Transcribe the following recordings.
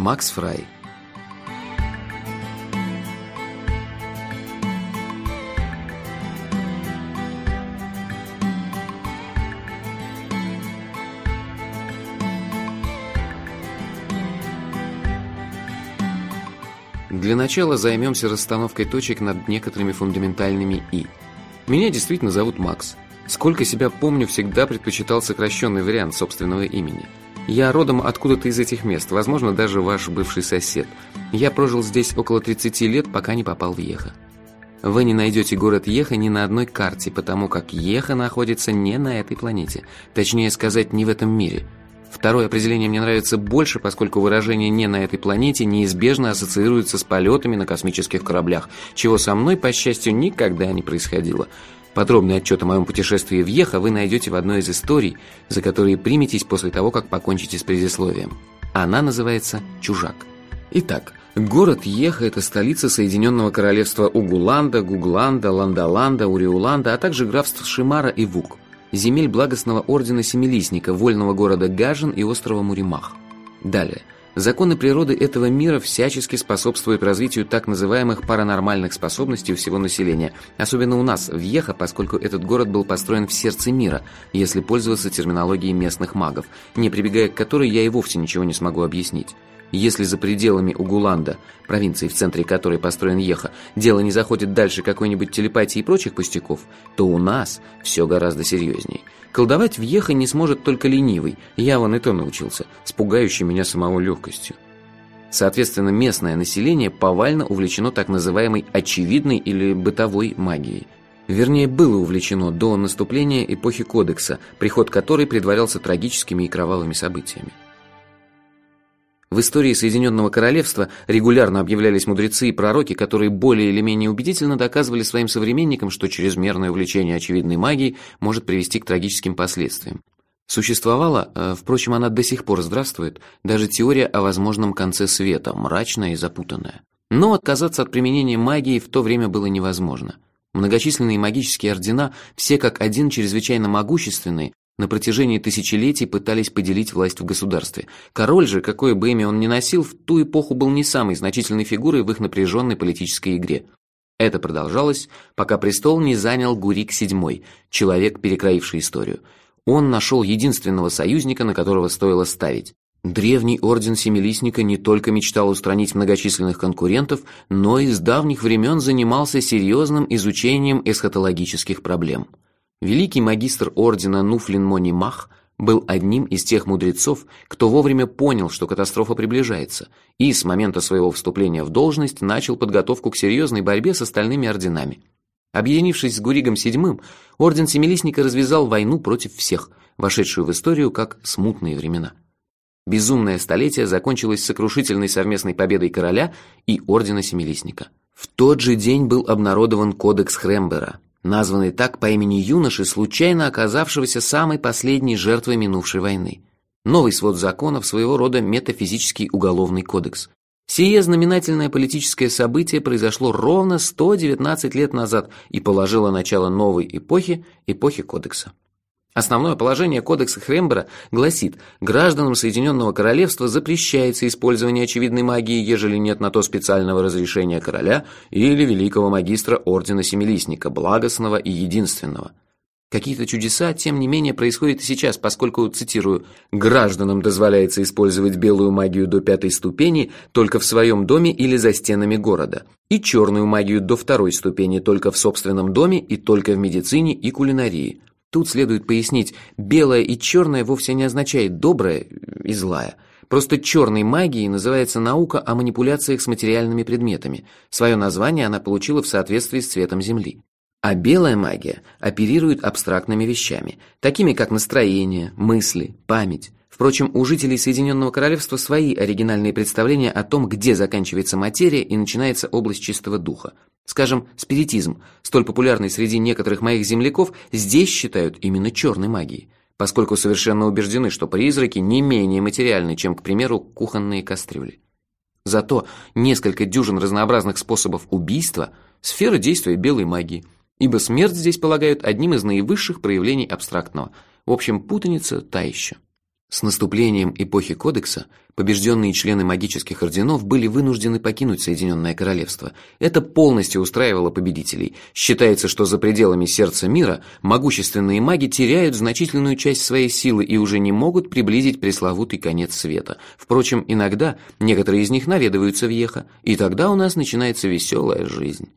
Макс Фрай Для начала займемся расстановкой точек над некоторыми фундаментальными «и». Меня действительно зовут Макс. Сколько себя помню, всегда предпочитал сокращенный вариант собственного имени. Я родом откуда-то из этих мест, возможно, даже ваш бывший сосед. Я прожил здесь около 30 лет, пока не попал в Еха. Вы не найдете город Еха ни на одной карте, потому как Еха находится не на этой планете. Точнее сказать, не в этом мире – Второе определение мне нравится больше, поскольку выражение «не на этой планете» неизбежно ассоциируется с полетами на космических кораблях, чего со мной, по счастью, никогда не происходило. Подробный отчет о моем путешествии в Еха вы найдете в одной из историй, за которые приметесь после того, как покончите с предисловием. Она называется «Чужак». Итак, город Еха – это столица Соединенного Королевства Угуланда, Гугланда, Ландаланда, Уриуланда, а также графств Шимара и Вук – земель благостного ордена Семилистника, вольного города Гажин и острова Муримах. Далее. Законы природы этого мира всячески способствуют развитию так называемых паранормальных способностей у всего населения, особенно у нас, в Еха, поскольку этот город был построен в сердце мира, если пользоваться терминологией местных магов, не прибегая к которой я и вовсе ничего не смогу объяснить. Если за пределами Угуланда, провинции, в центре которой построен Еха, дело не заходит дальше какой-нибудь телепатии и прочих пустяков, то у нас все гораздо серьезней. Колдовать в Еха не сможет только ленивый, я вон и то научился, с пугающей меня самого легкостью. Соответственно, местное население повально увлечено так называемой очевидной или бытовой магией. Вернее, было увлечено до наступления эпохи Кодекса, приход которой предварялся трагическими и кровавыми событиями. В истории Соединенного Королевства регулярно объявлялись мудрецы и пророки, которые более или менее убедительно доказывали своим современникам, что чрезмерное увлечение очевидной магией может привести к трагическим последствиям. Существовала, э, впрочем, она до сих пор здравствует, даже теория о возможном конце света, мрачная и запутанная. Но отказаться от применения магии в то время было невозможно. Многочисленные магические ордена, все как один чрезвычайно могущественные, на протяжении тысячелетий пытались поделить власть в государстве. Король же, какое бы имя он ни носил, в ту эпоху был не самой значительной фигурой в их напряженной политической игре. Это продолжалось, пока престол не занял Гурик VII, человек, перекроивший историю. Он нашел единственного союзника, на которого стоило ставить. Древний орден Семилистника не только мечтал устранить многочисленных конкурентов, но и с давних времен занимался серьезным изучением эсхатологических проблем. Великий магистр ордена Нуфлин Мони Мах был одним из тех мудрецов, кто вовремя понял, что катастрофа приближается, и с момента своего вступления в должность начал подготовку к серьезной борьбе с остальными орденами. Объединившись с Гуригом VII, орден Семилистника развязал войну против всех, вошедшую в историю как смутные времена. Безумное столетие закончилось сокрушительной совместной победой короля и ордена Семилистника. В тот же день был обнародован кодекс Хрембера, названный так по имени юноши, случайно оказавшегося самой последней жертвой минувшей войны. Новый свод законов, своего рода метафизический уголовный кодекс. Сие знаменательное политическое событие произошло ровно 119 лет назад и положило начало новой эпохи, эпохи кодекса. Основное положение Кодекса Хрембера гласит, гражданам Соединенного Королевства запрещается использование очевидной магии, ежели нет на то специального разрешения короля или великого магистра Ордена Семилистника, благостного и единственного. Какие-то чудеса, тем не менее, происходят и сейчас, поскольку, цитирую, «гражданам дозволяется использовать белую магию до пятой ступени только в своем доме или за стенами города, и черную магию до второй ступени только в собственном доме и только в медицине и кулинарии». Тут следует пояснить, белое и черное вовсе не означает доброе и злая. Просто черной магией называется наука о манипуляциях с материальными предметами. Свое название она получила в соответствии с цветом Земли. А белая магия оперирует абстрактными вещами, такими как настроение, мысли, память. Впрочем, у жителей Соединенного Королевства свои оригинальные представления о том, где заканчивается материя и начинается область чистого духа. Скажем, спиритизм, столь популярный среди некоторых моих земляков, здесь считают именно черной магией, поскольку совершенно убеждены, что призраки не менее материальны, чем, к примеру, кухонные кастрюли. Зато несколько дюжин разнообразных способов убийства – сфера действия белой магии, ибо смерть здесь полагают одним из наивысших проявлений абстрактного. В общем, путаница та еще. С наступлением эпохи Кодекса побежденные члены магических орденов были вынуждены покинуть Соединенное Королевство. Это полностью устраивало победителей. Считается, что за пределами сердца мира могущественные маги теряют значительную часть своей силы и уже не могут приблизить пресловутый конец света. Впрочем, иногда некоторые из них наведываются в Еха, и тогда у нас начинается веселая жизнь.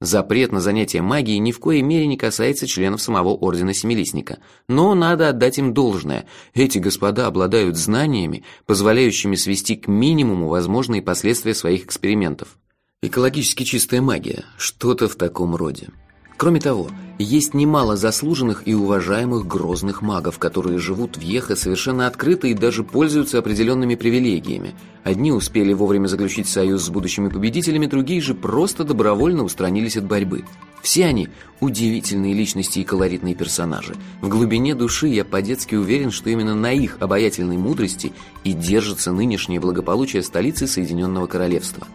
Запрет на занятие магией ни в коей мере не касается членов самого Ордена Семилистника. Но надо отдать им должное. Эти господа обладают знаниями, позволяющими свести к минимуму возможные последствия своих экспериментов. Экологически чистая магия, что-то в таком роде. Кроме того, есть немало заслуженных и уважаемых грозных магов, которые живут в Ехе совершенно открыто и даже пользуются определенными привилегиями. Одни успели вовремя заключить союз с будущими победителями, другие же просто добровольно устранились от борьбы. Все они удивительные личности и колоритные персонажи. В глубине души я по-детски уверен, что именно на их обаятельной мудрости и держится нынешнее благополучие столицы Соединенного Королевства.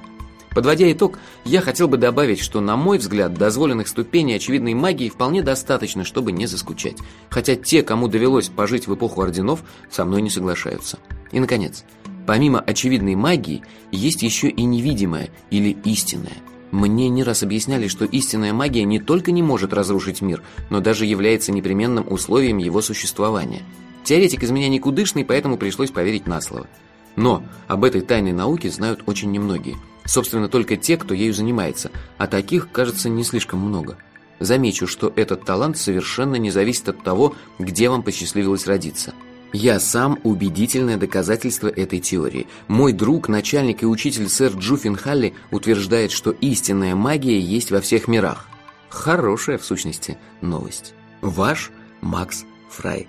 Подводя итог, я хотел бы добавить, что, на мой взгляд, дозволенных ступеней очевидной магии вполне достаточно, чтобы не заскучать. Хотя те, кому довелось пожить в эпоху орденов, со мной не соглашаются. И, наконец, помимо очевидной магии, есть еще и невидимая или истинная. Мне не раз объясняли, что истинная магия не только не может разрушить мир, но даже является непременным условием его существования. Теоретик из меня никудышный, поэтому пришлось поверить на слово. Но об этой тайной науке знают очень немногие – Собственно, только те, кто ею занимается, а таких, кажется, не слишком много. Замечу, что этот талант совершенно не зависит от того, где вам посчастливилось родиться. Я сам убедительное доказательство этой теории. Мой друг, начальник и учитель сэр Джуффин Халли утверждает, что истинная магия есть во всех мирах. Хорошая, в сущности, новость. Ваш Макс Фрай.